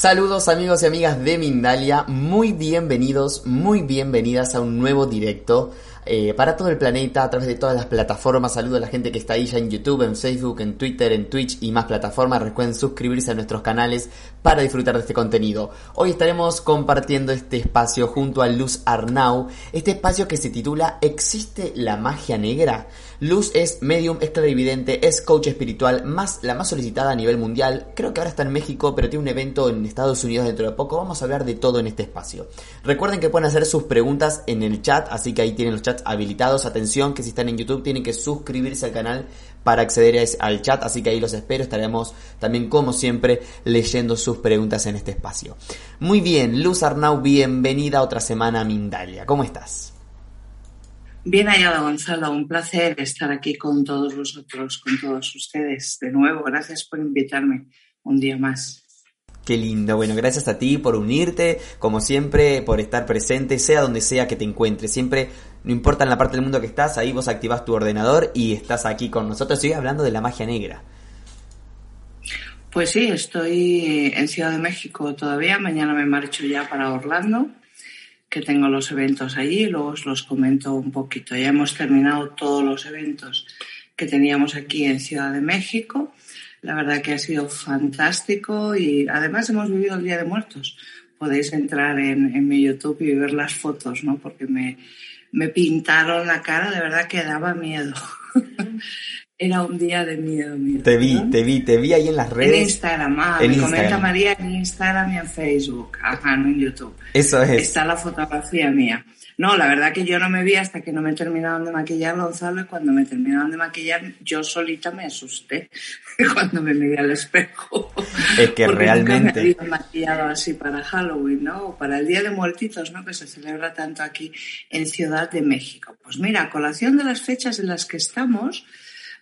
Saludos amigos y amigas de Mindalia, muy bienvenidos, muy bienvenidas a un nuevo directo eh, para todo el planeta a través de todas las plataformas. Saludo a la gente que está ahí ya en YouTube, en Facebook, en Twitter, en Twitch y más plataformas. Recuerden suscribirse a nuestros canales para disfrutar de este contenido. Hoy estaremos compartiendo este espacio junto a Luz Arnau, este espacio que se titula ¿Existe la magia negra? Luz es medium, es clarividente, es coach espiritual, más, la más solicitada a nivel mundial. Creo que ahora está en México, pero tiene un evento en Estados Unidos dentro de poco. Vamos a hablar de todo en este espacio. Recuerden que pueden hacer sus preguntas en el chat, así que ahí tienen los chats habilitados. Atención, que si están en YouTube tienen que suscribirse al canal para acceder al chat, así que ahí los espero. Estaremos también, como siempre, leyendo sus preguntas en este espacio. Muy bien, Luz Arnau, bienvenida otra semana a Mindalia. ¿Cómo estás? Bien hallado, Gonzalo. Un placer estar aquí con todos vosotros, con todos ustedes. De nuevo, gracias por invitarme un día más. Qué lindo. Bueno, gracias a ti por unirte, como siempre, por estar presente, sea donde sea que te encuentres. Siempre, no importa en la parte del mundo que estás, ahí vos activas tu ordenador y estás aquí con nosotros. Estoy hablando de la magia negra. Pues sí, estoy en Ciudad de México todavía. Mañana me marcho ya para Orlando que tengo los eventos allí, luego os los comento un poquito. Ya hemos terminado todos los eventos que teníamos aquí en Ciudad de México. La verdad que ha sido fantástico y además hemos vivido el Día de Muertos. Podéis entrar en, en mi YouTube y ver las fotos, ¿no? Porque me, me pintaron la cara, de verdad que daba miedo. Era un día de miedo, miedo. Te vi, te vi, te vi ahí en las redes. En Instagram, ah, en me comenta María en Instagram y en Facebook, ajá, no en YouTube. Eso es. Está la fotografía mía. No, la verdad que yo no me vi hasta que no me terminaron de maquillar, Gonzalo, y cuando me terminaron de maquillar, yo solita me asusté cuando me miré al espejo. Es que realmente. Nunca me había maquillado así para Halloween, ¿no? O para el Día de Muertitos, ¿no? Que se celebra tanto aquí en Ciudad de México. Pues mira, a colación de las fechas en las que estamos,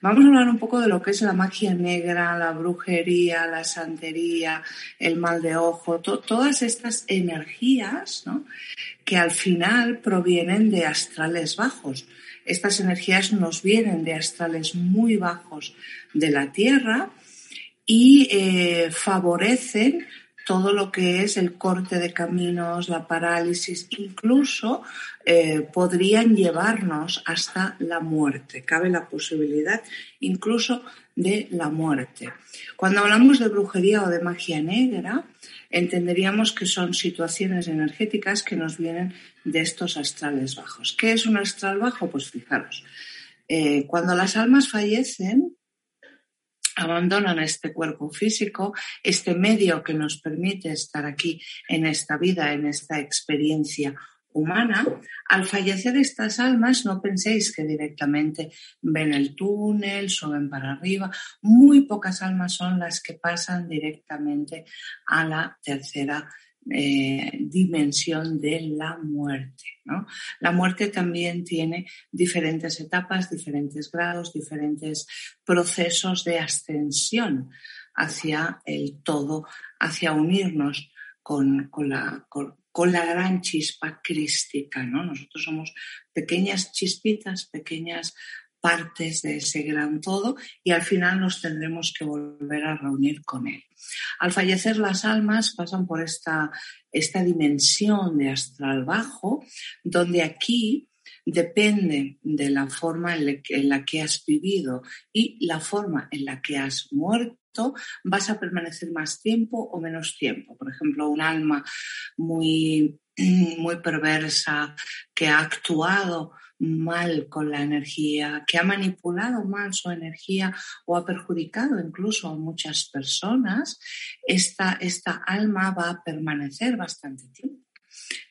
Vamos a hablar un poco de lo que es la magia negra, la brujería, la santería, el mal de ojo, todas estas energías ¿no? que al final provienen de astrales bajos. Estas energías nos vienen de astrales muy bajos de la Tierra y eh, favorecen todo lo que es el corte de caminos, la parálisis, incluso eh, podrían llevarnos hasta la muerte. Cabe la posibilidad incluso de la muerte. Cuando hablamos de brujería o de magia negra, entenderíamos que son situaciones energéticas que nos vienen de estos astrales bajos. ¿Qué es un astral bajo? Pues fijaros, eh, cuando las almas fallecen, abandonan este cuerpo físico, este medio que nos permite estar aquí en esta vida, en esta experiencia humana, al fallecer estas almas no penséis que directamente ven el túnel, suben para arriba. Muy pocas almas son las que pasan directamente a la tercera eh, dimensión de la muerte. La muerte también tiene diferentes etapas, diferentes grados, diferentes procesos de ascensión hacia el todo, hacia unirnos con, la, con la gran chispa crística. ¿no? Nosotros somos pequeñas chispitas, pequeñas partes de ese gran todo y al final nos tendremos que volver a reunir con él. Al fallecer las almas pasan por esta, esta dimensión de astral bajo, donde aquí depende de la forma en la que has vivido y la forma en la que has muerto, vas a permanecer más tiempo o menos tiempo. Por ejemplo, un alma muy, muy perversa que ha actuado mal con la energía, que ha manipulado mal su energía o ha perjudicado incluso a muchas personas, esta, esta alma va a permanecer bastante tiempo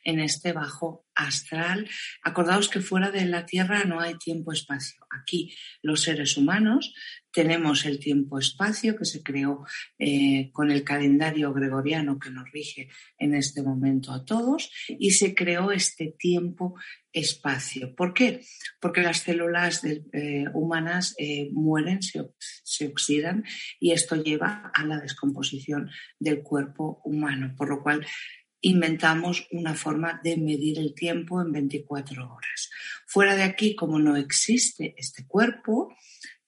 en este bajo astral. Acordaos que fuera de la Tierra no hay tiempo-espacio. Aquí los seres humanos tenemos el tiempo-espacio que se creó eh, con el calendario gregoriano que nos rige en este momento a todos y se creó este tiempo-espacio. ¿Por qué? Porque las células eh, humanas eh, mueren, se, se oxidan y esto lleva a la descomposición del cuerpo humano, por lo cual inventamos una forma de medir el tiempo en 24 horas. Fuera de aquí, como no existe este cuerpo,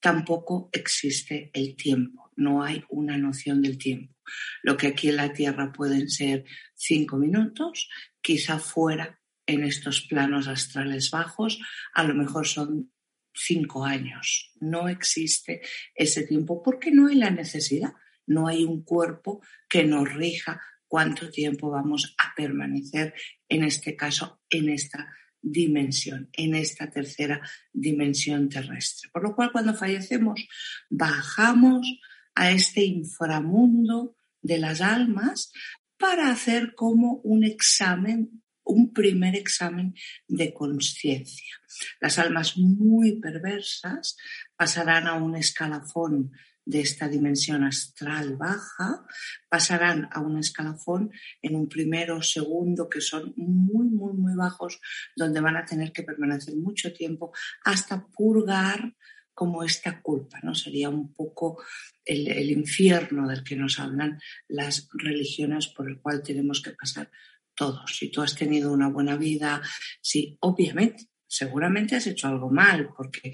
tampoco existe el tiempo, no hay una noción del tiempo. Lo que aquí en la Tierra pueden ser cinco minutos, quizá fuera en estos planos astrales bajos, a lo mejor son cinco años. No existe ese tiempo porque no hay la necesidad, no hay un cuerpo que nos rija cuánto tiempo vamos a permanecer, en este caso, en esta dimensión, en esta tercera dimensión terrestre. Por lo cual, cuando fallecemos, bajamos a este inframundo de las almas para hacer como un examen, un primer examen de conciencia. Las almas muy perversas pasarán a un escalafón de esta dimensión astral baja pasarán a un escalafón en un primero o segundo que son muy, muy, muy bajos, donde van a tener que permanecer mucho tiempo hasta purgar como esta culpa, ¿no? Sería un poco el, el infierno del que nos hablan las religiones por el cual tenemos que pasar todos. Si tú has tenido una buena vida, sí, obviamente seguramente has hecho algo mal, porque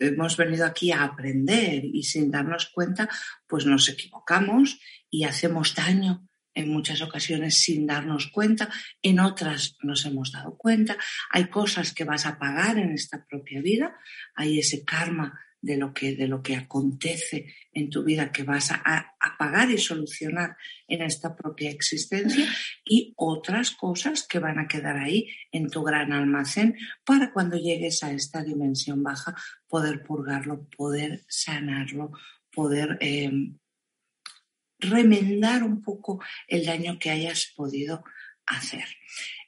hemos venido aquí a aprender y sin darnos cuenta, pues nos equivocamos y hacemos daño en muchas ocasiones sin darnos cuenta, en otras nos hemos dado cuenta. Hay cosas que vas a pagar en esta propia vida, hay ese karma de lo que, de lo que acontece en tu vida que vas a, a, pagar y solucionar en esta propia existencia y otras cosas que van a quedar ahí en tu gran almacén para cuando llegues a esta dimensión baja poder purgarlo, poder sanarlo, poder eh, remendar un poco el daño que hayas podido hacer.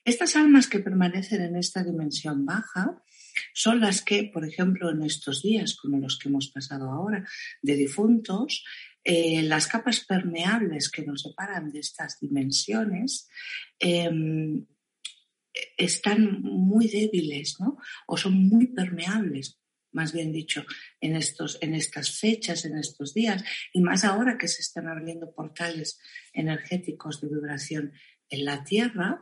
Estas almas que permanecen en esta dimensión baja son las que, por ejemplo, en estos días, como los que hemos pasado ahora, de difuntos, eh, las capas permeables que nos separan de estas dimensiones em, están muy débiles, ¿no? O son muy permeables, más bien dicho, en, estos, en estas fechas, en estos días, y más ahora que se están abriendo portales energéticos de vibración en la Tierra.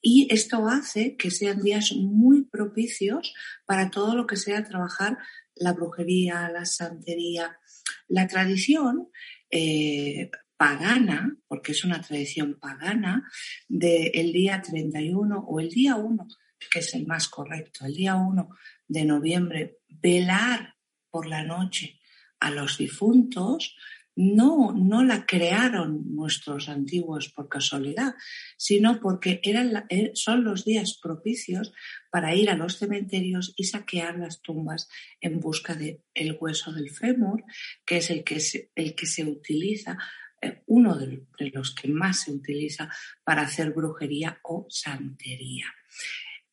Y esto hace que sean días muy propicios para todo lo que sea trabajar la brujería, la santería, la tradición eh, pagana, porque es una tradición pagana, del día 31 o el día 1, que es el más correcto, el día 1 de noviembre, velar por la noche a los difuntos, no, no la crearon nuestros antiguos por casualidad, sino porque eran eh, son los días propicios para ir a los cementerios y saquear las tumbas en busca del el hueso del fémur, que es el que se, el que se utiliza, eh, uno de los que más se utiliza para hacer brujería o santería.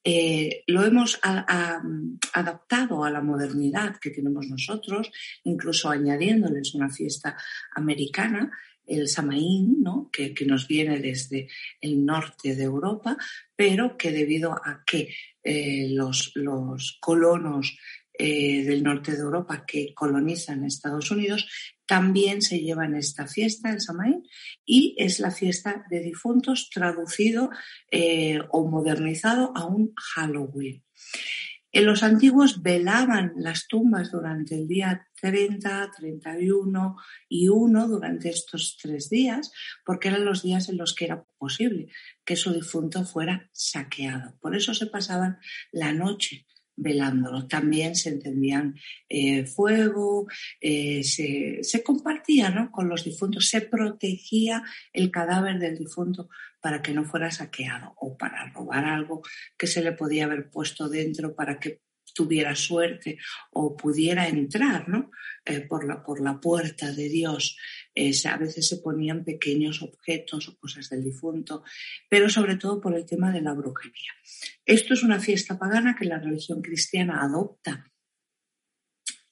Eh, lo hemos adaptado a la modernidad que tenemos nosotros, incluso añadiéndoles una fiesta americana, el Samaín, ¿no? que, nos viene desde el norte de Europa, pero que debido a que eh, los, los, colonos eh, del norte de Europa que colonizan Estados Unidos también se llevan esta fiesta, el Samaín, y es la fiesta de difuntos traducido eh, o modernizado a un Halloween. En los antiguos velaban las tumbas durante el día 30, 31 y 1 durante estos tres días, porque eran los días en los que era posible que su difunto fuera saqueado. Por eso se pasaban la noche velándolo. También se encendían eh, fuego, eh, se, se, compartía ¿no? con los difuntos, se protegía el cadáver del difunto para que no fuera saqueado o para robar algo que se le podía haber puesto dentro para que tuviera suerte o pudiera entrar ¿no? Eh, por, la, por la puerta de Dios. A veces se ponían pequeños objetos o cosas del difunto, pero sobre todo por el tema de la brujería. Esto es una fiesta pagana que la religión cristiana adopta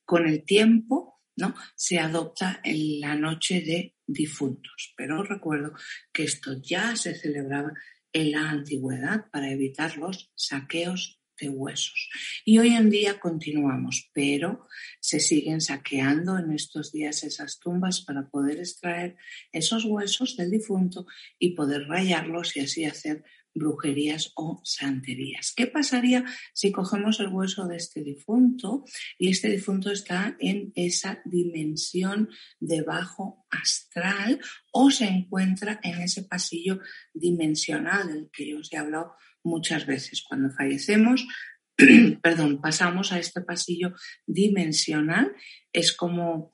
con el tiempo, ¿no? Se adopta en la noche de difuntos. Pero recuerdo que esto ya se celebraba en la antigüedad para evitar los saqueos huesos. Y hoy en día continuamos, pero se siguen saqueando en estos días esas tumbas para poder extraer esos huesos del difunto y poder rayarlos y así hacer brujerías o santerías. ¿Qué pasaría si cogemos el hueso de este difunto y este difunto está en esa dimensión de bajo astral o se encuentra en ese pasillo dimensional del que yo os he hablado muchas veces? Cuando fallecemos, perdón, pasamos a este pasillo dimensional, es como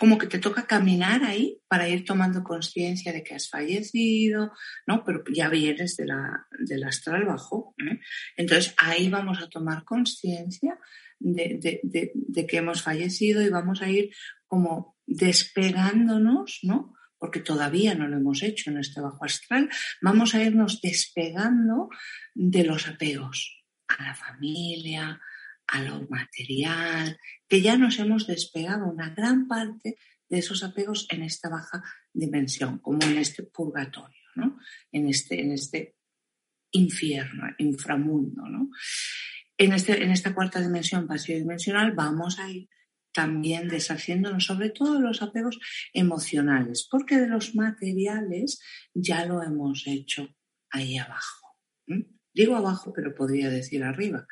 como que te toca caminar ahí para ir tomando conciencia de que has fallecido, ¿no? Pero ya vienes de la, del astral bajo. ¿eh? Entonces ahí vamos a tomar conciencia de, de, que hemos fallecido y vamos a ir como despegándonos, ¿no? Porque todavía no lo hemos hecho en este bajo astral, vamos a irnos despegando de los apegos a la familia, a lo material, que ya nos hemos despegado una gran parte de esos apegos en esta baja dimensión, como en este purgatorio, ¿no? en, este, en este infierno, inframundo. ¿no? En, este, en esta cuarta dimensión, vacío dimensional, vamos a ir también deshaciéndonos sobre todo los apegos emocionales, porque de los materiales ya lo hemos hecho ahí abajo. Digo abajo, pero podría decir arriba,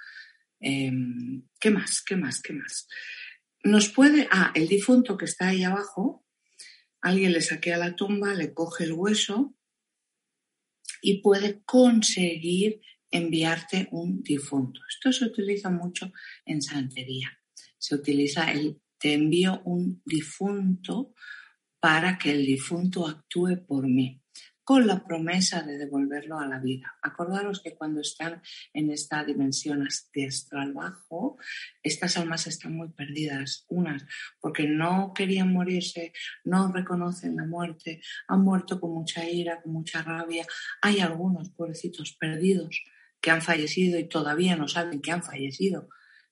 Em, ¿Qué más? ¿Qué más? ¿Qué más? Nos puede, ah, el difunto que está ahí abajo, alguien le saquea la tumba, le coge el hueso y puede conseguir enviarte un difunto. Esto se utiliza mucho en santería. Se utiliza el te envío un difunto para que el difunto actúe por mí con la promesa de devolverlo a la vida. Acordaros que cuando están en esta dimensión astral bajo, estas almas están muy perdidas, unas porque no querían morirse, no reconocen la muerte, han muerto con mucha ira, con mucha rabia. Hay algunos pobrecitos perdidos que han fallecido y todavía no saben que han fallecido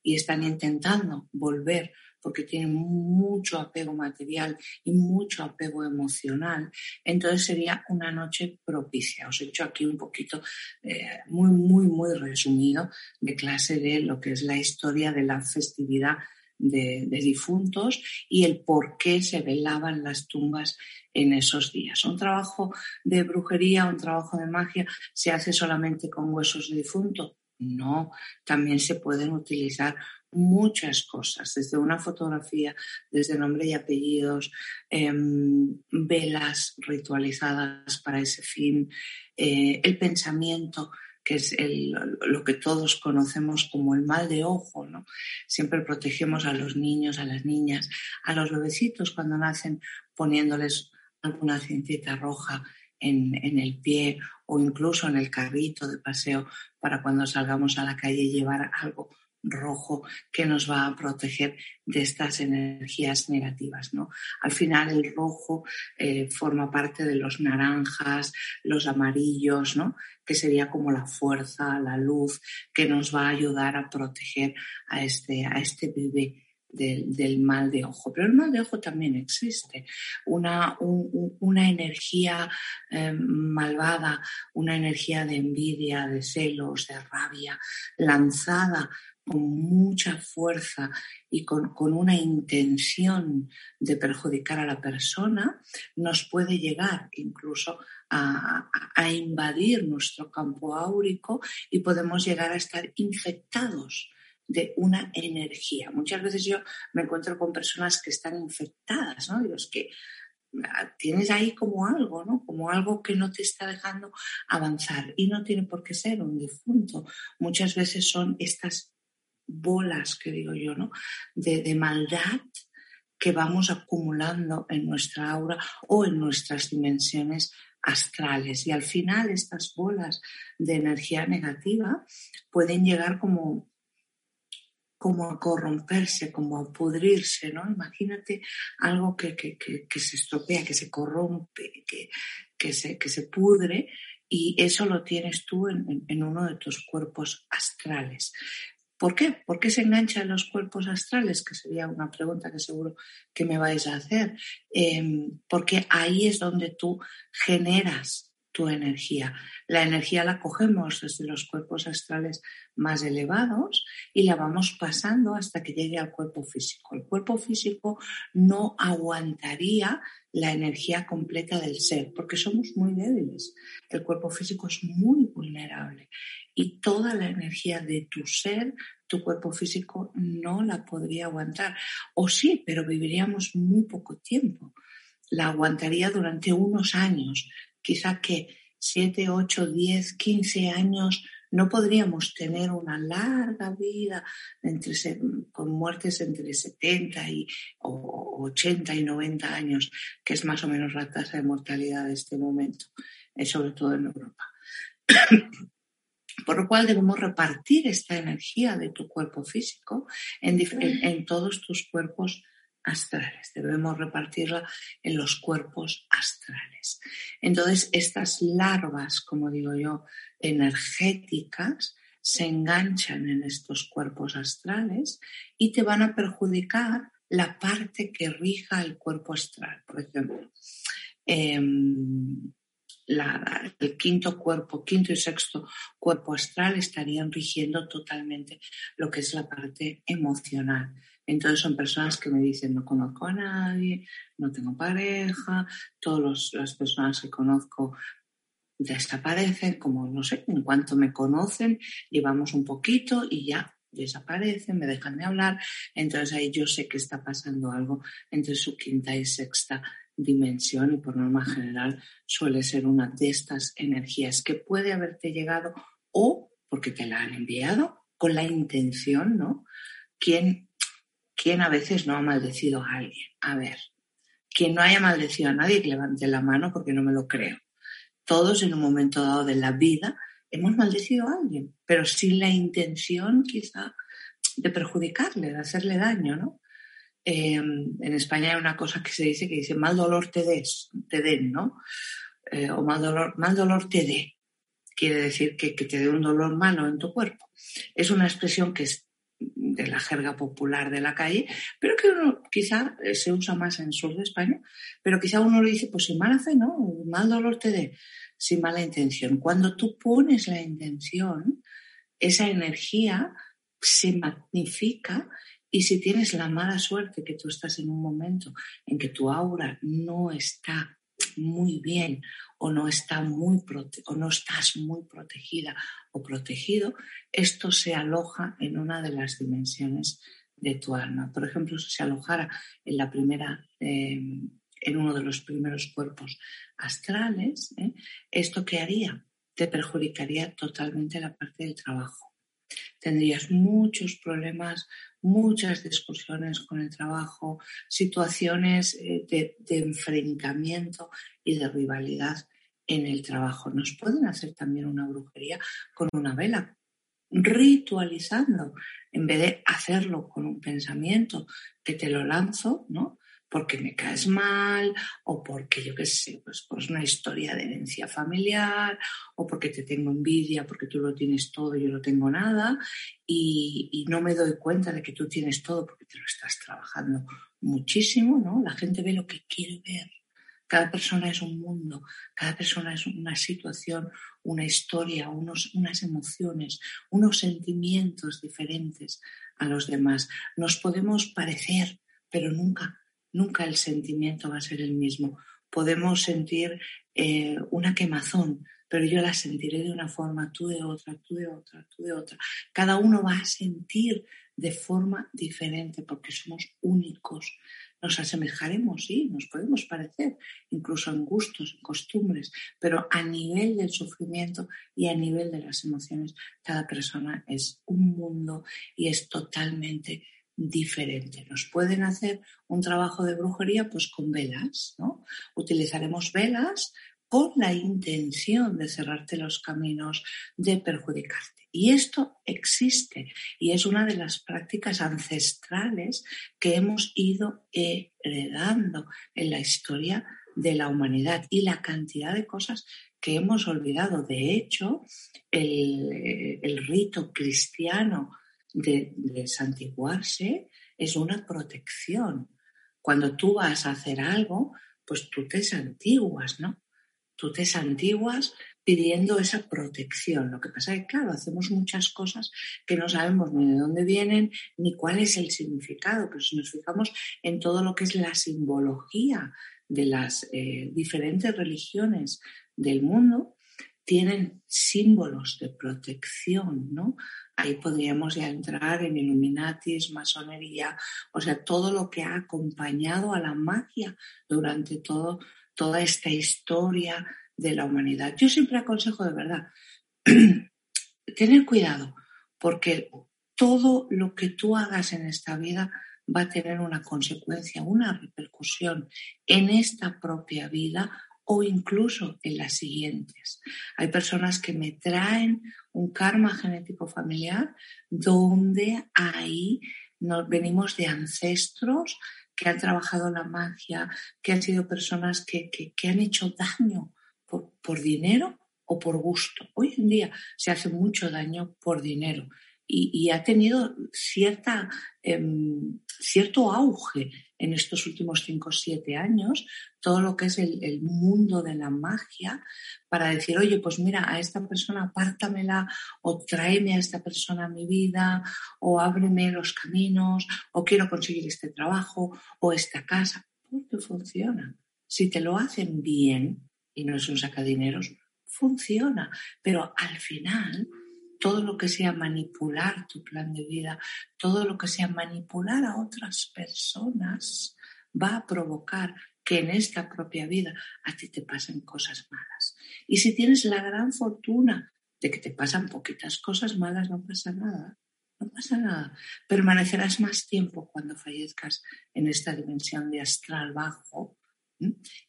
y están intentando volver porque tienen mucho apego material y mucho apego emocional, entonces sería una noche propicia. Os he hecho aquí un poquito eh, muy, muy, muy resumido de clase de lo que es la historia de la festividad de, difuntos y el por qué se velaban las tumbas en esos días. Un trabajo de brujería, un trabajo de magia, se hace solamente con huesos de difunto. No, también se pueden utilizar muchas cosas, desde una fotografía, desde nombre y apellidos, em, velas ritualizadas para ese fin, eh, el pensamiento que es lo que todos conocemos como el mal de ojo, ¿no? Siempre protegemos a los niños, a las niñas, a los bebecitos cuando nacen poniéndoles alguna cintita roja en, el pie o incluso en el carrito de paseo para cuando salgamos a la calle llevar algo rojo que nos va a proteger de estas energías negativas. ¿no? Al final el rojo eh, forma parte de los naranjas, los amarillos, ¿no? que sería como la fuerza, la luz que nos va a ayudar a proteger a este, a este bebé. Del, mal de ojo. Pero el mal de ojo también existe. Una, una energía eh, malvada, una energía de envidia, de celos, de rabia, lanzada con mucha fuerza y con, una intención de perjudicar a la persona, nos puede llegar incluso a, invadir nuestro campo áurico y podemos llegar a estar infectados de una energía. Muchas veces yo me encuentro con personas que están infectadas, ¿no? Digo, es que ah, tienes ahí como algo, ¿no? Como algo que no te está dejando avanzar y no tiene por qué ser un difunto. Muchas veces son estas bolas, que digo yo, ¿no? De, maldad que vamos acumulando en nuestra aura o en nuestras dimensiones astrales. Y al final estas bolas de energía negativa pueden llegar como como a corromperse, como a pudrirse, ¿no? Imagínate algo que, se estropea, que se corrompe, que, se, que se pudre y eso lo tienes tú en, uno de tus cuerpos astrales. ¿Por qué? ¿Por qué se enganchan los cuerpos astrales? Que sería una pregunta que seguro que me vais a hacer. Em, porque ahí es donde tú generas tu energía. La energía la cogemos desde los cuerpos astrales más elevados y la vamos pasando hasta que llegue al cuerpo físico. El cuerpo físico no aguantaría la energía completa del ser porque somos muy débiles. El cuerpo físico es muy vulnerable y toda la energía de tu ser, tu cuerpo físico no la podría aguantar. O sí, pero viviríamos muy poco tiempo. La aguantaría durante unos años, quizá que 7, 8, 10, 15 años, no podríamos tener una larga vida entre, con muertes entre 70 y 80 y 90 años, que es más o menos la tasa de mortalidad de este momento, eh, sobre todo en Europa. Por lo cual debemos repartir esta energía de tu cuerpo físico en, en todos tus cuerpos astrales. Debemos repartirla en los cuerpos astrales. Entonces, estas larvas, como digo yo, energéticas, se enganchan en estos cuerpos astrales y te van a perjudicar la parte que rija el cuerpo astral. Por ejemplo, em, el quinto cuerpo, quinto y sexto cuerpo astral estarían rigiendo totalmente lo que es la parte emocional. Entonces son personas que me dicen, no conozco a nadie, no tengo pareja, todas las personas que conozco desaparecen, como no sé, en cuanto me conocen, llevamos un poquito y ya desaparecen, me dejan de hablar, entonces ahí yo sé que está pasando algo entre su quinta y sexta dimensión y por norma general suele ser una de estas energías que puede haberte llegado o porque te la han enviado con la intención, ¿no? ¿Quién ¿Quién a veces no ha maldecido a alguien? A ver, quien no haya maldecido a nadie, que levante la mano porque no me lo creo. Todos en un momento dado de la vida hemos maldecido a alguien, pero sin la intención quizá de perjudicarle, de hacerle daño, ¿no? Em, en España hay una cosa que se dice que dice mal dolor te des, te den, ¿no? Eh, o mal dolor, mal dolor te dé. Quiere decir que, que te dé un dolor malo en tu cuerpo. Es una expresión que es de la jerga popular de la calle, pero que uno quizá eh, se usa más en el sur de España, pero quizá uno le dice, pues sin mala fe, ¿no? Mal dolor te dé, sin mala intención. Cuando tú pones la intención, esa energía se magnifica y si tienes la mala suerte que tú estás en un momento en que tu aura no está muy bien o no, está muy o no estás muy protegida o protegido, esto se aloja en una de las dimensiones de tu alma. Por ejemplo, si se alojara en la primera, em, en uno de los primeros cuerpos astrales, ¿eh? ¿esto qué haría? Te perjudicaría totalmente la parte del trabajo. Tendrías muchos problemas muchas discusiones con el trabajo, situaciones eh, de, enfrentamiento y de rivalidad en el trabajo. Nos pueden hacer también una brujería con una vela, ritualizando, en vez de hacerlo con un pensamiento que te lo lanzo, ¿no? porque me caes mal o porque yo qué sé, pues, pues una historia de herencia familiar o porque te tengo envidia porque tú lo tienes todo y yo no tengo nada y, y, no me doy cuenta de que tú tienes todo porque te lo estás trabajando muchísimo, ¿no? La gente ve lo que quiere ver. Cada persona es un mundo, cada persona es una situación, una historia, unos, unas emociones, unos sentimientos diferentes a los demás. Nos podemos parecer, pero nunca nunca el sentimiento va a ser el mismo. Podemos sentir eh, una quemazón, pero yo la sentiré de una forma, tú de otra, tú de otra, tú de otra. Cada uno va a sentir de forma diferente porque somos únicos. Nos asemejaremos, sí, nos podemos parecer, incluso en gustos, en costumbres, pero a nivel del sufrimiento y a nivel de las emociones, cada persona es un mundo y es totalmente diferente. Nos pueden hacer un trabajo de brujería pues con velas, ¿no? Utilizaremos velas con la intención de cerrarte los caminos, de perjudicarte. Y esto existe y es una de las prácticas ancestrales que hemos ido heredando en la historia de la humanidad y la cantidad de cosas que hemos olvidado. De hecho, el, el rito cristiano de, santiguarse es una protección. Cuando tú vas a hacer algo, pues tú te santiguas, ¿no? Tú te santiguas pidiendo esa protección. Lo que pasa es que, claro, hacemos muchas cosas que no sabemos ni de dónde vienen ni cuál es el significado, pero si nos fijamos en todo lo que es la simbología de las eh, diferentes religiones del mundo, tienen símbolos de protección, ¿no? Ahí podríamos ya entrar en Illuminatis, masonería, o sea, todo lo que ha acompañado a la magia durante todo, toda esta historia de la humanidad. Yo siempre aconsejo de verdad, tener cuidado, porque todo lo que tú hagas en esta vida va a tener una consecuencia, una repercusión en esta propia vida o incluso en las siguientes. Hay personas que me traen un karma genético familiar donde ahí nos venimos de ancestros que han trabajado la magia, que han sido personas que, que, han hecho daño por, por dinero o por gusto. Hoy en día se hace mucho daño por dinero y, ha tenido cierta, em, cierto auge en estos últimos cinco o siete años, todo lo que es el, el, mundo de la magia, para decir, oye, pues mira, a esta persona apártamela, o tráeme a esta persona a mi vida, o ábreme los caminos, o quiero conseguir este trabajo, o esta casa, porque funciona. Si te lo hacen bien, y no es un sacadineros, funciona, pero al final todo lo que sea manipular tu plan de vida, todo lo que sea manipular a otras personas, va a provocar que en esta propia vida a ti te pasen cosas malas. Y si tienes la gran fortuna de que te pasan poquitas cosas malas, no pasa nada. No pasa nada. Permanecerás más tiempo cuando fallezcas en esta dimensión de astral bajo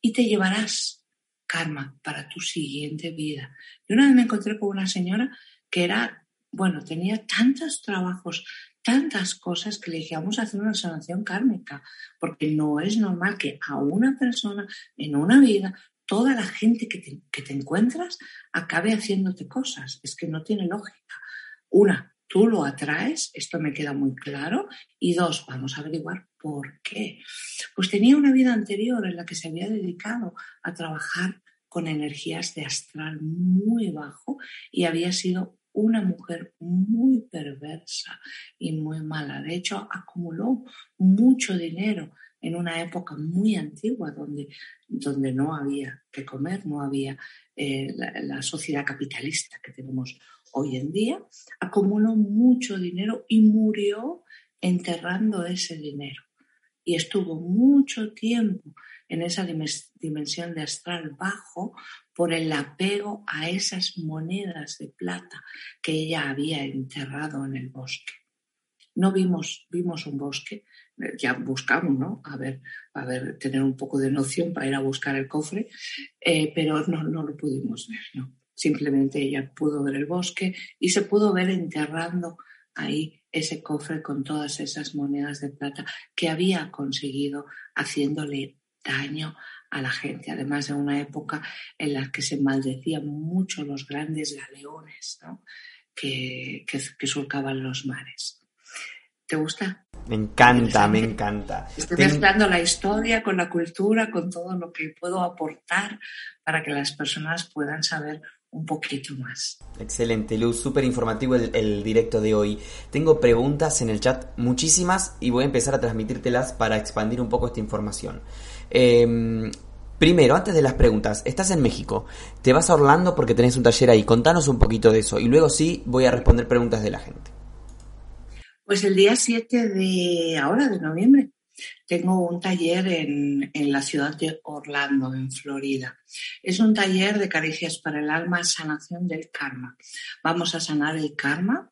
y te llevarás karma para tu siguiente vida. Yo una vez me encontré con una señora que era, bueno, tenía tantos trabajos, tantas cosas que le dije, vamos a hacer una sanación kármica, porque no es normal que a una persona en una vida toda la gente que te, que te, encuentras acabe haciéndote cosas. Es que no tiene lógica. Una, tú lo atraes, esto me queda muy claro. Y dos, vamos a averiguar por qué. Pues tenía una vida anterior en la que se había dedicado a trabajar con energías de astral muy bajo y había sido una mujer muy perversa y muy mala. De hecho, acumuló mucho dinero en una época muy antigua donde, donde no había que comer, no había eh, la, sociedad capitalista que tenemos hoy en día. Acumuló mucho dinero y murió enterrando ese dinero. Y estuvo mucho tiempo en esa dimensión de astral bajo por el apego a esas monedas de plata que ella había enterrado en el bosque. No vimos, vimos un bosque, ya buscamos, ¿no? A ver, a ver, tener un poco de noción para ir a buscar el cofre, eh, pero no, no lo pudimos ver, ¿no? Simplemente ella pudo ver el bosque y se pudo ver enterrando ahí ese cofre con todas esas monedas de plata que había conseguido haciéndole daño a la gente, además de una época en la que se maldecían mucho los grandes galeones que, que, surcaban los mares. ¿Te gusta? Me encanta, me encanta. Estoy mezclando la historia con la cultura, con todo lo que puedo aportar para que las personas puedan saber un poquito más. Excelente, Luz, súper informativo el, directo de hoy. Tengo preguntas en el chat, muchísimas, y voy a empezar a transmitírtelas para expandir un poco esta información. Em, primero, antes de las preguntas, estás en México, te vas a Orlando porque tenés un taller ahí, contanos un poquito de eso, y luego sí voy a responder preguntas de la gente. Pues el día 7 de ahora, de noviembre, tengo un taller en, en, la ciudad de Orlando, en Florida. Es un taller de caricias para el alma, sanación del karma. Vamos a sanar el karma,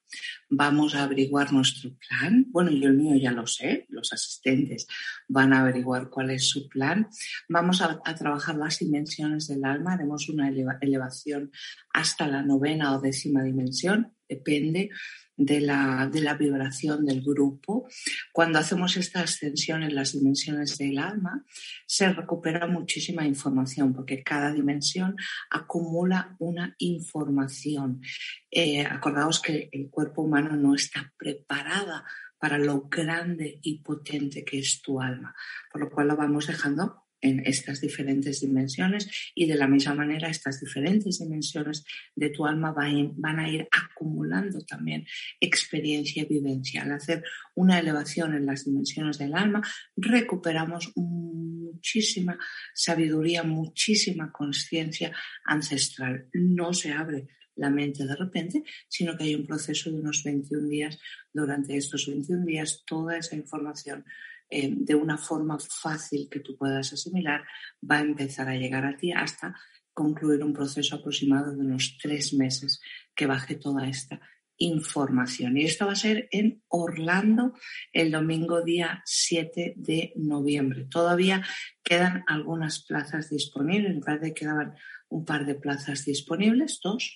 vamos a averiguar nuestro plan. Bueno, yo el mío ya lo sé, los asistentes van a averiguar cuál es su plan. Vamos a, a trabajar las dimensiones del alma, haremos una elevación hasta la novena o décima dimensión, depende de la, de la vibración del grupo. Cuando hacemos esta ascensión en las dimensiones del alma, se recupera muchísima información porque cada dimensión acumula una información. Eh, acordaos que el cuerpo humano no está preparada para lo grande y potente que es tu alma, por lo cual lo vamos dejando en estas diferentes dimensiones y de la misma manera estas diferentes dimensiones de tu alma van a ir acumulando también experiencia y vivencia. Al hacer una elevación en las dimensiones del alma, recuperamos muchísima sabiduría, muchísima conciencia ancestral. No se abre la mente de repente, sino que hay un proceso de unos 21 días. Durante estos 21 días, toda esa información eh, de una forma fácil que tú puedas asimilar, va a empezar a llegar a ti hasta concluir un proceso aproximado de unos tres meses que baje toda esta información. Y esto va a ser en Orlando el domingo día 7 de noviembre. Todavía quedan algunas plazas disponibles, me parece que quedaban un par de plazas disponibles, dos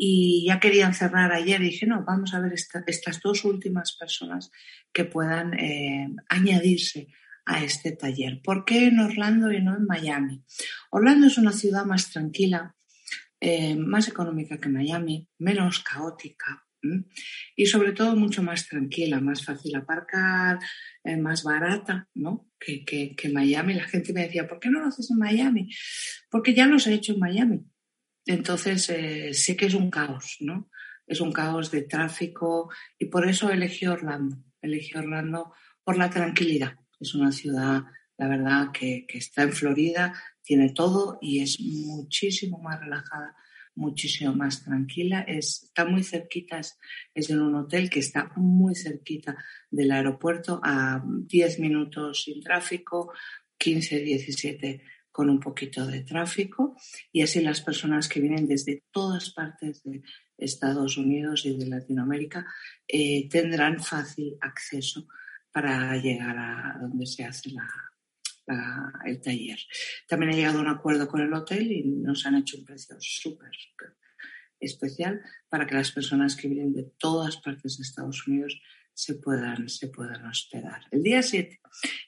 y ya querían cerrar ayer. Y dije, no, vamos a ver estas dos últimas personas que puedan eh, añadirse a este taller. ¿Por qué en Orlando y no en Miami? Orlando es una ciudad más tranquila, eh, más económica que Miami, menos caótica. Y sobre todo mucho más tranquila, más fácil aparcar, eh, más barata, ¿no? Que, que, que Miami. La gente me decía, ¿por qué no lo haces en Miami? Porque ya los he hecho en Miami. Entonces, eh, sé que es un caos, ¿no? Es un caos de tráfico y por eso elegí Orlando. Elegí Orlando por la tranquilidad. Es una ciudad, la verdad, que, está en Florida, tiene todo y es muchísimo más relajada, muchísimo más tranquila. está muy cerquita, es, es en un hotel que está muy cerquita del aeropuerto, a 10 minutos sin tráfico, 15, 17 con un poquito de tráfico y así las personas que vienen desde todas partes de Estados Unidos y de Latinoamérica eh, tendrán fácil acceso para llegar a donde se hace el taller. También he llegado a un acuerdo con el hotel y nos han hecho un precio súper, súper especial para que las personas que vienen de todas partes de Estados Unidos se puedan, se puedan hospedar. El día 7,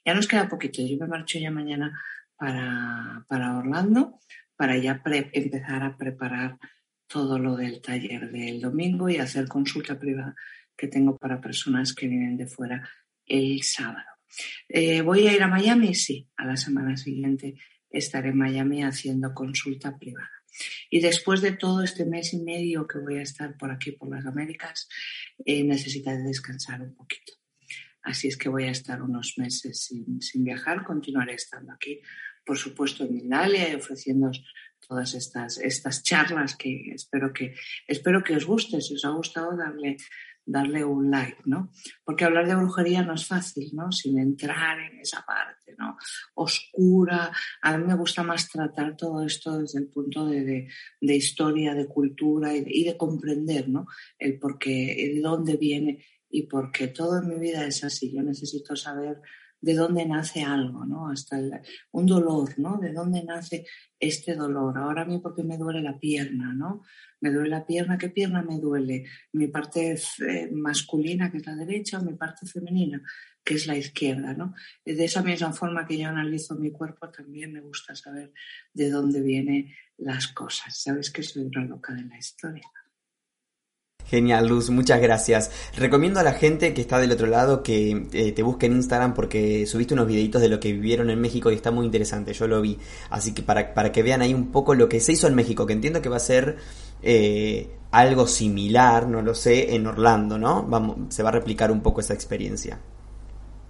ya nos queda poquito, yo me marcho ya mañana para, Orlando para ya empezar a preparar todo lo del taller del domingo y hacer consulta privada que tengo para personas que vienen de fuera el sábado. Eh, ¿Voy a ir a Miami? Sí, a la semana siguiente estaré en Miami haciendo consulta privada. Y después de todo este mes y medio que voy a estar por aquí, por las Américas, eh, necesitaré descansar un poquito. Así es que voy a estar unos meses sin, sin viajar, continuaré estando aquí por supuesto, en Mindalia y ofreciendo todas estas, estas charlas que espero que, espero que os guste. Si os ha gustado, darle, darle un like, ¿no? Porque hablar de brujería no es fácil, ¿no? Sin entrar en esa parte, ¿no? Oscura. A mí me gusta más tratar todo esto desde el punto de, de, historia, de cultura y de, y de, comprender, ¿no? El por qué, de dónde viene y por qué todo en mi vida es así. Yo necesito saber de dónde nace algo, ¿no? Hasta un dolor, ¿no? De dónde nace este dolor. Ahora a mí porque me duele la pierna, ¿no? Me duele la pierna, ¿qué pierna me duele? Mi parte eh, masculina, que es la derecha, o mi parte femenina, que es la izquierda, ¿no? De esa misma forma que yo analizo mi cuerpo, también me gusta saber de dónde vienen las cosas. Sabes que soy una loca de la historia. Genial, Luz, muchas gracias. Recomiendo a la gente que está del otro lado que eh, te busque en Instagram porque subiste unos videitos de lo que vivieron en México y está muy interesante, yo lo vi. Así que para, para que vean ahí un poco lo que se hizo en México, que entiendo que va a ser eh, algo similar, no lo sé, en Orlando, ¿no? Vamos, se va a replicar un poco esa experiencia.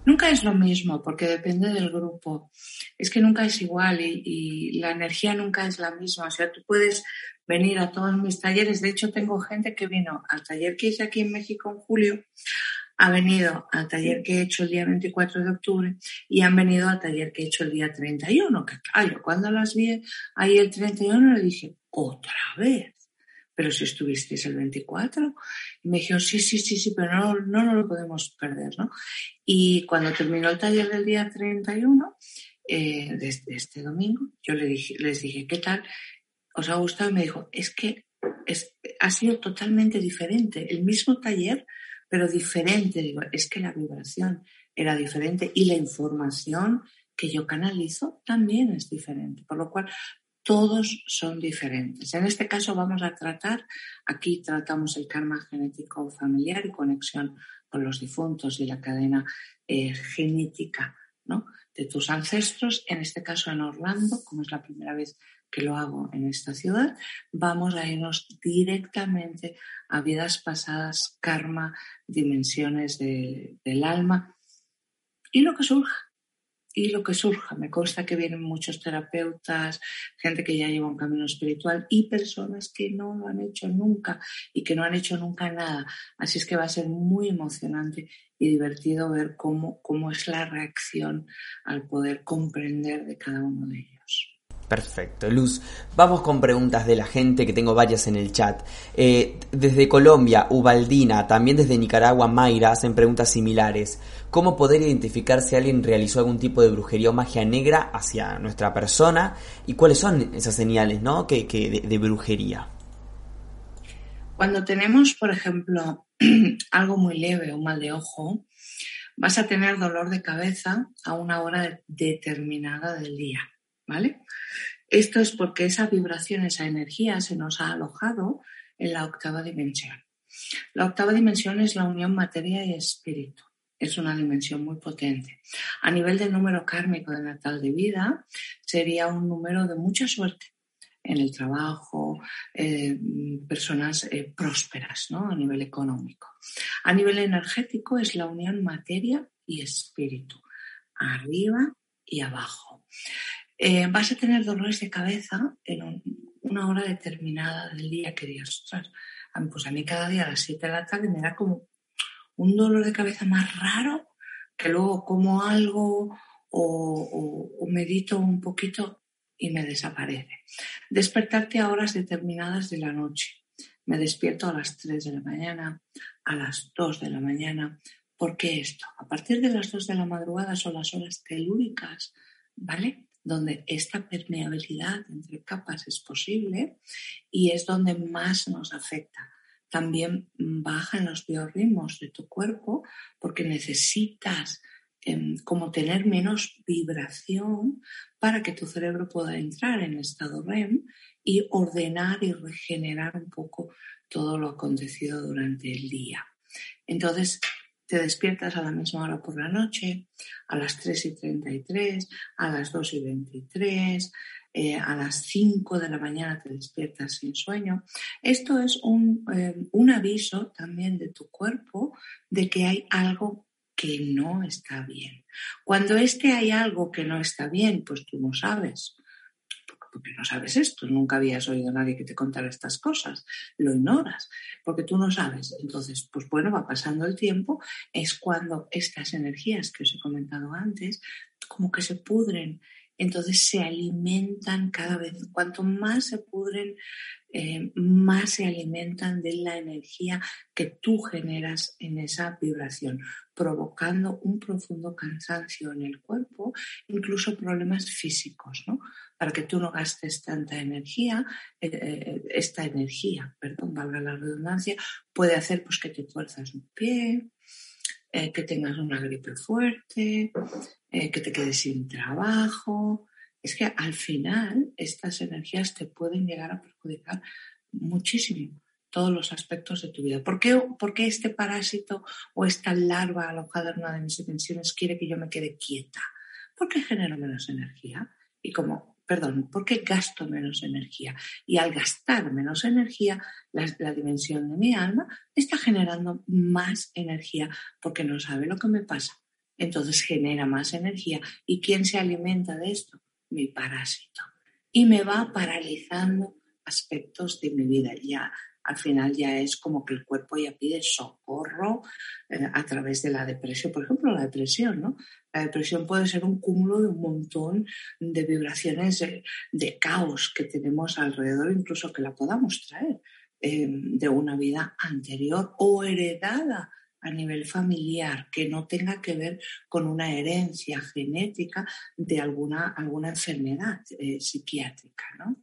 Nunca es lo mismo porque depende del grupo. Es que nunca es igual y, y la energía nunca es la misma. O sea, tú puedes venir a todos mis talleres. De hecho, tengo gente que vino al taller que hice aquí en México en julio, ha venido al taller que he hecho el día 24 de octubre y han venido al taller que he hecho el día 31. Que claro, cuando las vi ahí el 31 le dije, otra vez. Pero si estuvisteis el 24, y me dijeron, sí, sí, sí, sí, pero no, no, no lo podemos perder, ¿no? Y cuando terminó el taller del día 31, eh, desde este domingo, yo le dije, les dije, ¿qué tal? Os ha gustado y me dijo, es que es, ha sido totalmente diferente, el mismo taller, pero diferente. Digo, es que la vibración era diferente y la información que yo canalizo también es diferente, por lo cual todos son diferentes. En este caso vamos a tratar, aquí tratamos el karma genético familiar y conexión con los difuntos y la cadena eh, genética ¿no? de tus ancestros, en este caso en Orlando, como es la primera vez que lo hago en esta ciudad, vamos a irnos directamente a vidas pasadas, karma, dimensiones del alma y lo que surja. Y lo que surja. Me consta que vienen muchos terapeutas, gente que ya lleva un camino espiritual y personas que no lo han hecho nunca y que no han hecho nunca nada. Así es que va a ser muy emocionante y divertido ver cómo, cómo es la reacción al poder comprender de cada uno de ellos. Perfecto, Luz. Vamos con preguntas de la gente, que tengo varias en el chat. Eh, desde Colombia, Ubaldina, también desde Nicaragua, Mayra, hacen preguntas similares. ¿Cómo poder identificar si alguien realizó algún tipo de brujería o magia negra hacia nuestra persona? ¿Y cuáles son esas señales ¿no? que, de, de brujería? Cuando tenemos, por ejemplo, algo muy leve, un mal de ojo, vas a tener dolor de cabeza a una hora determinada del día, ¿vale? Esto es porque esa vibración, esa energía se nos ha alojado en la octava dimensión. La octava dimensión es la unión materia y espíritu. Es una dimensión muy potente. A nivel del número kármico de natal de vida, sería un número de mucha suerte en el trabajo, eh, personas eh, prósperas ¿no? a nivel económico. A nivel energético es la unión materia y espíritu, arriba y abajo. Eh, vas a tener dolores de cabeza en una hora determinada del día que ostras, pues a mí cada día a las 7 de la tarde me da como un dolor de cabeza más raro que luego como algo o, medito un poquito y me desaparece. Despertarte a horas determinadas de la noche. Me despierto a las 3 de la mañana, a las 2 de la mañana. ¿Por qué esto? A partir de las 2 de la madrugada son las horas telúricas, ¿vale? Donde esta permeabilidad entre capas es posible y es donde más nos afecta. También bajan los biorritmos de tu cuerpo porque necesitas em, como tener menos vibración para que tu cerebro pueda entrar en estado REM y ordenar y regenerar un poco todo lo acontecido durante el día. Entonces, te despiertas a la misma hora por la noche, a las 3 y 33, a las 2 y 23, eh, a las 5 de la mañana te despiertas sin sueño. Esto es un, eh, un aviso también de tu cuerpo de que hay algo que no está bien. Cuando este hay algo que no está bien, pues tú no sabes porque no sabes esto, nunca habías oído a nadie que te contara estas cosas, lo ignoras, porque tú no sabes. Entonces, pues bueno, va pasando el tiempo, es cuando estas energías que os he comentado antes, como que se pudren, entonces se alimentan cada vez, cuanto más se pudren, eh, más se alimentan de la energía que tú generas en esa vibración, provocando un profundo cansancio en el cuerpo, incluso problemas físicos, ¿no? Para que tú no gastes tanta energía, eh, eh, esta energía, perdón, valga la redundancia, puede hacer pues que te tuerzas un pie, que tengas una gripe fuerte, que te quedes sin trabajo. Es que al final estas energías te pueden llegar a perjudicar muchísimo todos los aspectos de tu vida. ¿Por qué, ¿Por qué, este parásito o esta larva alojada en una de mis dimensiones quiere que yo me quede quieta? ¿Por qué genero menos energía? Y como, perdón, ¿por qué gasto menos energía? Y al gastar menos energía, la dimensión de mi alma está generando más energía porque no sabe lo que me pasa. Entonces genera más energía. ¿Y quién se alimenta de esto? Mi parásito. Y me va paralizando aspectos de mi vida. Ya al final ya es como que el cuerpo ya pide socorro eh, a través de la depresión. Por ejemplo, la depresión, ¿no? La depresión puede ser un cúmulo de un montón de vibraciones de, caos que tenemos alrededor, incluso que la podamos traer eh, de una vida anterior o heredada a nivel familiar, que no tenga que ver con una herencia genética de alguna, alguna enfermedad eh, psiquiátrica, ¿no?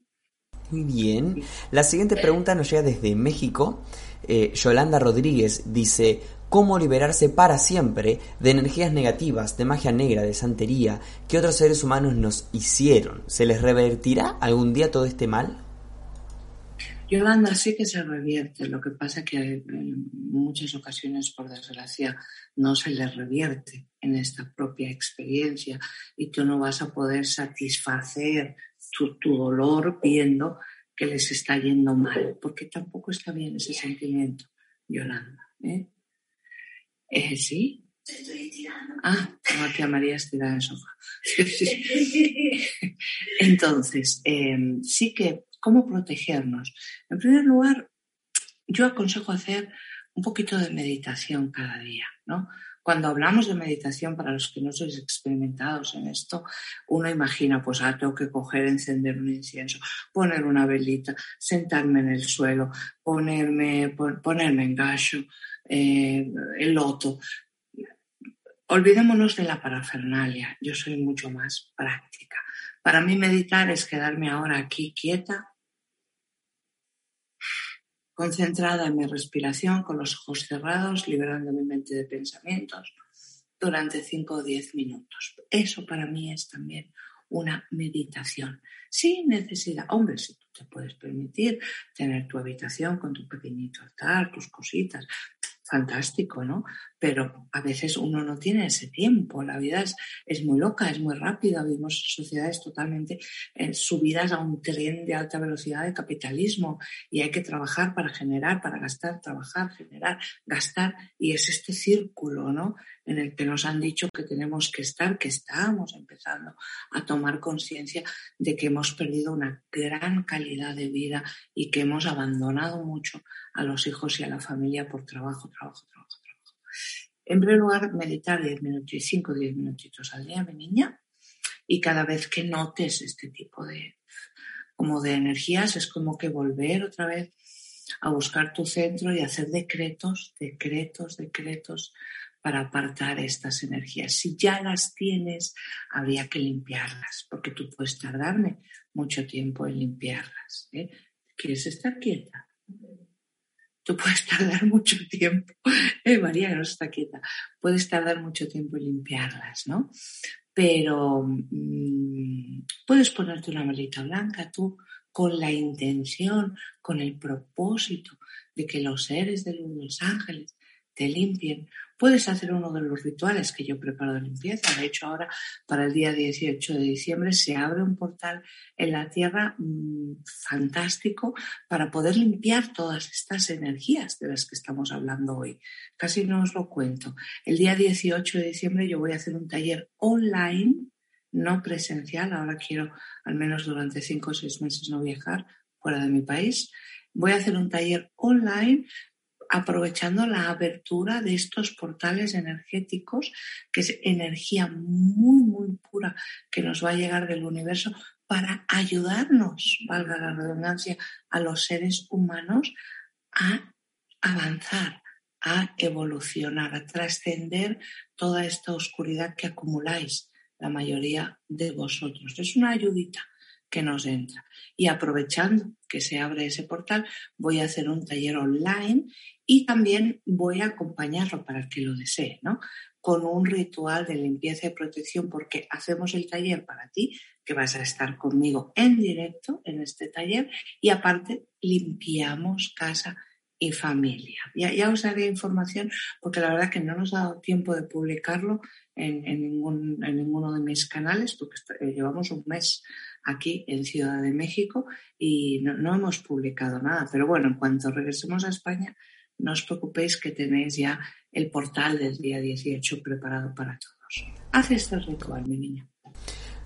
Muy bien. La siguiente pregunta nos llega desde México. Eh, Yolanda Rodríguez dice, ¿cómo liberarse para siempre de energías negativas, de magia negra, de santería que otros seres humanos nos hicieron? ¿Se les revertirá algún día todo este mal? Yolanda sí que se revierte, lo que pasa que en muchas ocasiones, por desgracia, no se le revierte en esta propia experiencia y tú no vas a poder satisfacer tu, dolor viendo que les está yendo mal, porque tampoco está bien ese sentimiento, Yolanda. ¿eh? ¿Eh, sí, Estoy tirando. Ah, tengo aquí a María estirada en el sofá. Entonces, em, sí que, ¿cómo protegernos? En primer lugar, yo aconsejo hacer un poquito de meditación cada día, ¿no? Cuando hablamos de meditación, para los que no sois experimentados en esto, uno imagina, pues, ah, tengo que coger, encender un incienso, poner una velita, sentarme en el suelo, ponerme, ponerme en gacho, eh, el loto, Olvidémonos de la parafernalia, yo soy mucho más práctica. Para mí meditar es quedarme ahora aquí quieta, concentrada en mi respiración, con los ojos cerrados, liberando mi mente de pensamientos durante 5 o 10 minutos. Eso para mí es también una meditación, sin necesidad. Hombre, si tú te puedes permitir tener tu habitación con tu pequeñito altar, tus cositas, fantástico, ¿no? Pero a veces uno no tiene ese tiempo, la vida es, es muy loca, es muy rápida, vivimos sociedades totalmente eh, subidas a un tren de alta velocidad de capitalismo y hay que trabajar para generar, para gastar, trabajar, generar, gastar y es este círculo, ¿no? En el que nos han dicho que tenemos que estar, que estamos empezando a tomar conciencia de que hemos perdido una gran calidad de vida y que hemos abandonado mucho a los hijos y a la familia por trabajo, trabajo, trabajo, trabajo. En primer lugar, meditar 10 minutos, 5 o 10 minutitos al día, mi niña, y cada vez que notes este tipo de, como de energías, es como que volver otra vez a buscar tu centro y hacer decretos, decretos, decretos para apartar estas energías. Si ya las tienes, habría que limpiarlas, porque tú puedes tardarme mucho tiempo en limpiarlas. ¿eh? ¿Quieres estar quieta? Tú puedes tardar mucho tiempo, eh, María, que no está quieta, puedes tardar mucho tiempo en limpiarlas, ¿no? Pero mm, puedes ponerte una malita blanca tú con la intención, con el propósito de que los seres de luz, los ángeles, te limpien Puedes hacer uno de los rituales que yo preparo de limpieza. De hecho, ahora para el día 18 de diciembre se abre un portal en la Tierra mmm, fantástico para poder limpiar todas estas energías de las que estamos hablando hoy. Casi no os lo cuento. El día 18 de diciembre yo voy a hacer un taller online, no presencial. Ahora quiero al menos durante cinco o seis meses no viajar fuera de mi país. Voy a hacer un taller online aprovechando la abertura de estos portales energéticos, que es energía muy, muy pura que nos va a llegar del universo para ayudarnos, valga la redundancia, a los seres humanos a avanzar, a evolucionar, a trascender toda esta oscuridad que acumuláis la mayoría de vosotros. Es una ayudita que nos entra. Y aprovechando que se abre ese portal, voy a hacer un taller online y también voy a acompañarlo para el que lo desee, ¿no? Con un ritual de limpieza y protección, porque hacemos el taller para ti, que vas a estar conmigo en directo en este taller, y aparte limpiamos casa y familia. Ya, ya os daré información, porque la verdad que no nos ha dado tiempo de publicarlo en, en, ningún, en ninguno de mis canales, porque eh, llevamos un mes aquí en Ciudad de México y no, no hemos publicado nada. Pero bueno, en cuanto regresemos a España, no os preocupéis que tenéis ya el portal del día 18 preparado para todos. Haz este ritual, mi niña.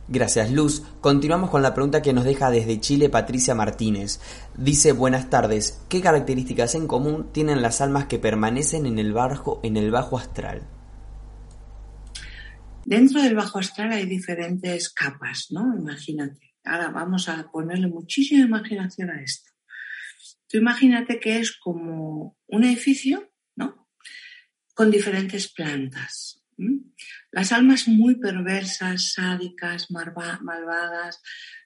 Gracias, Luz. Continuamos con la pregunta que nos deja desde Chile Patricia Martínez. Dice, buenas tardes, ¿qué características en común tienen las almas que permanecen en el bajo, en el bajo astral? Dentro del bajo astral hay diferentes capas, ¿no? Imagínate. Ahora vamos a ponerle muchísima imaginación a esto. Tú imagínate que es como un edificio, ¿no? Con diferentes plantas. Las almas muy perversas, sádicas, malvadas,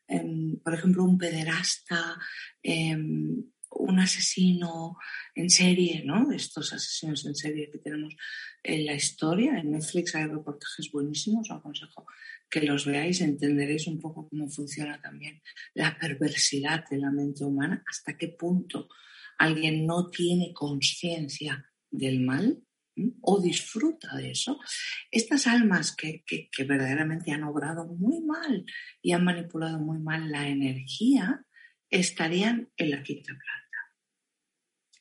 em, por ejemplo, un pederasta, em, un asesino en serie, ¿no? Estos asesinos en serie que tenemos en la historia. En Netflix hay reportajes buenísimos, os aconsejo que los veáis, entenderéis un poco cómo funciona también la perversidad de la mente humana, hasta qué punto alguien no tiene conciencia del mal o disfruta de eso. Estas almas que, que, que, verdaderamente han obrado muy mal y han manipulado muy mal la energía, estarían en la quinta planta.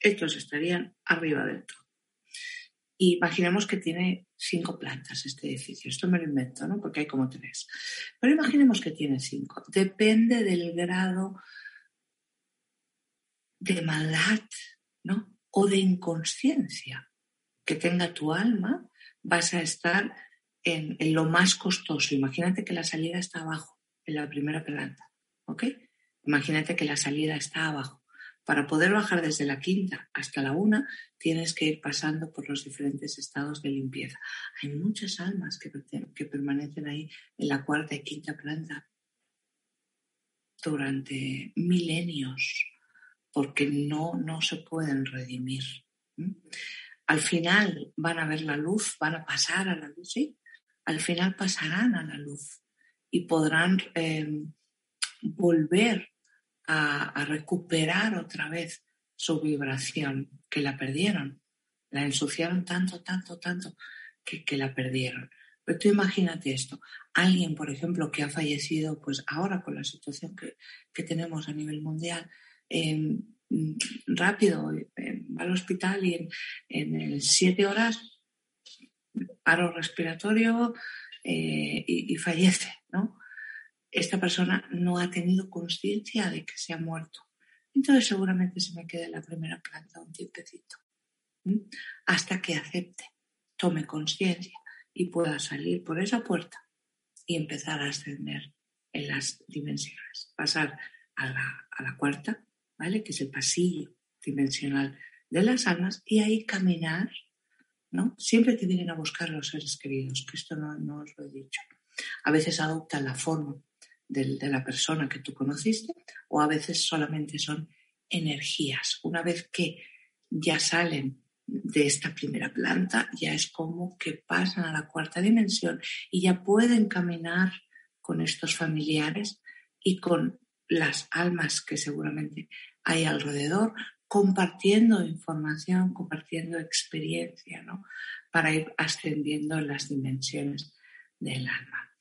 Estos estarían arriba del todo. Imaginemos que tiene cinco plantas este edificio. Esto me lo invento, ¿no? Porque hay como tres. Pero imaginemos que tiene cinco. Depende del grado de maldad, ¿no? O de inconsciencia que tenga tu alma, vas a estar en, en, lo más costoso. Imagínate que la salida está abajo, en la primera planta, ¿ok? Imagínate que la salida está abajo. Para poder bajar desde la quinta hasta la una, tienes que ir pasando por los diferentes estados de limpieza. Hay muchas almas que, permanecen ahí en la cuarta y quinta planta durante milenios, porque no, no se pueden redimir. Al final van a ver la luz, van a pasar a la luz, sí. Al final pasarán a la luz y podrán eh, volver a, recuperar otra vez su vibración, que la perdieron. La ensuciaron tanto, tanto, tanto que, que la perdieron. Pero tú imagínate esto, alguien, por ejemplo, que ha fallecido, pues ahora con la situación que, que tenemos a nivel mundial, eh, rápido, eh, va al hospital y en, en siete horas paro respiratorio eh, y, y, fallece, ¿no? Esta persona no ha tenido conciencia de que se ha muerto. Entonces seguramente se me quede en la primera planta un tiempecito, hasta que acepte, tome conciencia y pueda salir por esa puerta y empezar a ascender en las dimensiones, pasar a la, a la cuarta, ¿vale? Que es el pasillo dimensional de las almas y ahí caminar, ¿no? Siempre te vienen a buscar los seres queridos, que esto no, no os lo he dicho. A veces adoptan la forma de, la persona que tú conociste o a veces solamente son energías. Una vez que ya salen de esta primera planta, ya es como que pasan a la cuarta dimensión y ya pueden caminar con estos familiares y con las almas que seguramente hay alrededor, compartiendo información, compartiendo experiencia, ¿no? Para ir ascendiendo en las dimensiones del alma.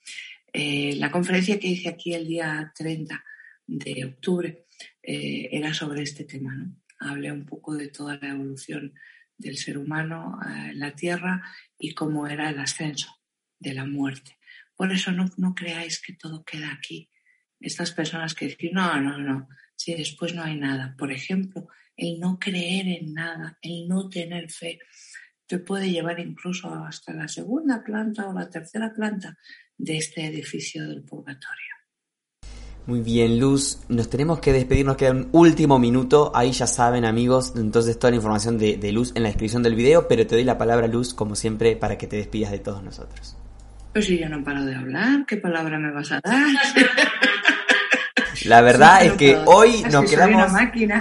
Eh, la conferencia que hice aquí el día 30 de octubre eh, era sobre este tema. ¿no? Hablé un poco de toda la evolución del ser humano eh, en la Tierra y cómo era el ascenso de la muerte. Por eso no, no creáis que todo queda aquí. Estas personas que dicen, no, no, no, si después no hay nada. Por ejemplo, el no creer en nada, el no tener fe, te puede llevar incluso hasta la segunda planta o la tercera planta de este edificio del purgatorio. Muy bien, Luz, nos tenemos que despedir, nos queda un último minuto, ahí ya saben amigos, entonces toda la información de, de, Luz en la descripción del video, pero te doy la palabra Luz como siempre para que te despidas de todos nosotros. Pues si yo no paro de hablar, ¿qué palabra me vas a dar? La verdad sí, es que hoy nos quedamos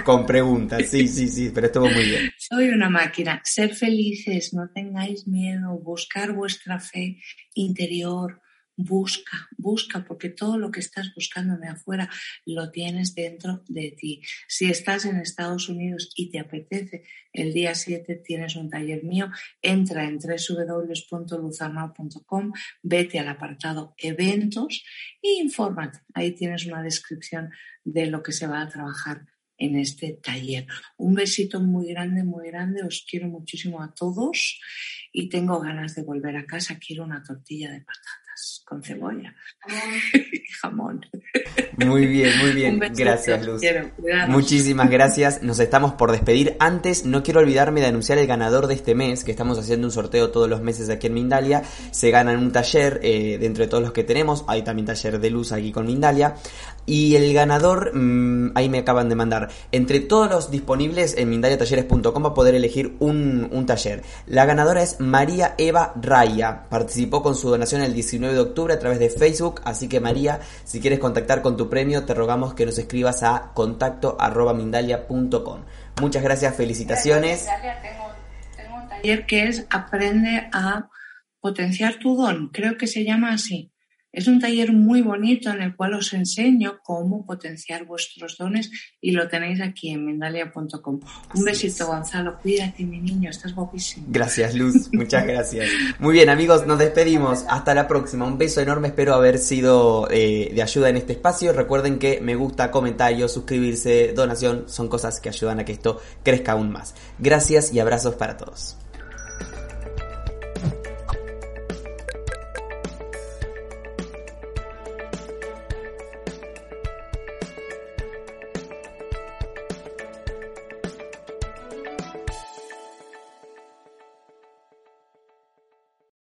con preguntas, sí, sí, sí, pero estuvo muy bien. Soy una máquina, ser felices, no tengáis miedo, buscar vuestra fe interior, Busca, busca, porque todo lo que estás buscando de afuera lo tienes dentro de ti. Si estás en Estados Unidos y te apetece, el día 7 tienes un taller mío, entra en www.luzarnau.com, vete al apartado eventos e infórmate. Ahí tienes una descripción de lo que se va a trabajar en este taller. Un besito muy grande, muy grande. Os quiero muchísimo a todos y tengo ganas de volver a casa. Quiero una tortilla de patata con cebolla y jamón. Muy bien, muy bien. Gracias, Luz. Muchísimas gracias. Nos estamos por despedir. Antes, no quiero olvidarme de anunciar el ganador de este mes, que estamos haciendo un sorteo todos los meses aquí en Mindalia. Se gana en un taller eh, dentro de todos los que tenemos. Hay también taller de luz aquí con Mindalia. Y el ganador, mmm, ahí me acaban de mandar, entre todos los disponibles en mindaliatalleres.com va a poder elegir un, un taller. La ganadora es María Eva Raya. Participó con su donación el 19 de octubre a través de Facebook. Así que María, si quieres contactar con tu premio, te rogamos que nos escribas a contacto arroba mindalia.com. Muchas gracias, felicitaciones. Gracias, tengo, tengo un taller que es Aprende a potenciar tu don. Creo que se llama así. Es un taller muy bonito en el cual os enseño cómo potenciar vuestros dones y lo tenéis aquí en Mindalia.com. Un besito, Gonzalo. Cuídate, mi niño. Estás guapísimo. Gracias, Luz. Muchas gracias. Muy bien, amigos, nos despedimos. Hasta la próxima. Un beso enorme. Espero haber sido eh, de ayuda en este espacio. Recuerden que me gusta, comentarios, suscribirse, donación, son cosas que ayudan a que esto crezca aún más. Gracias y abrazos para todos.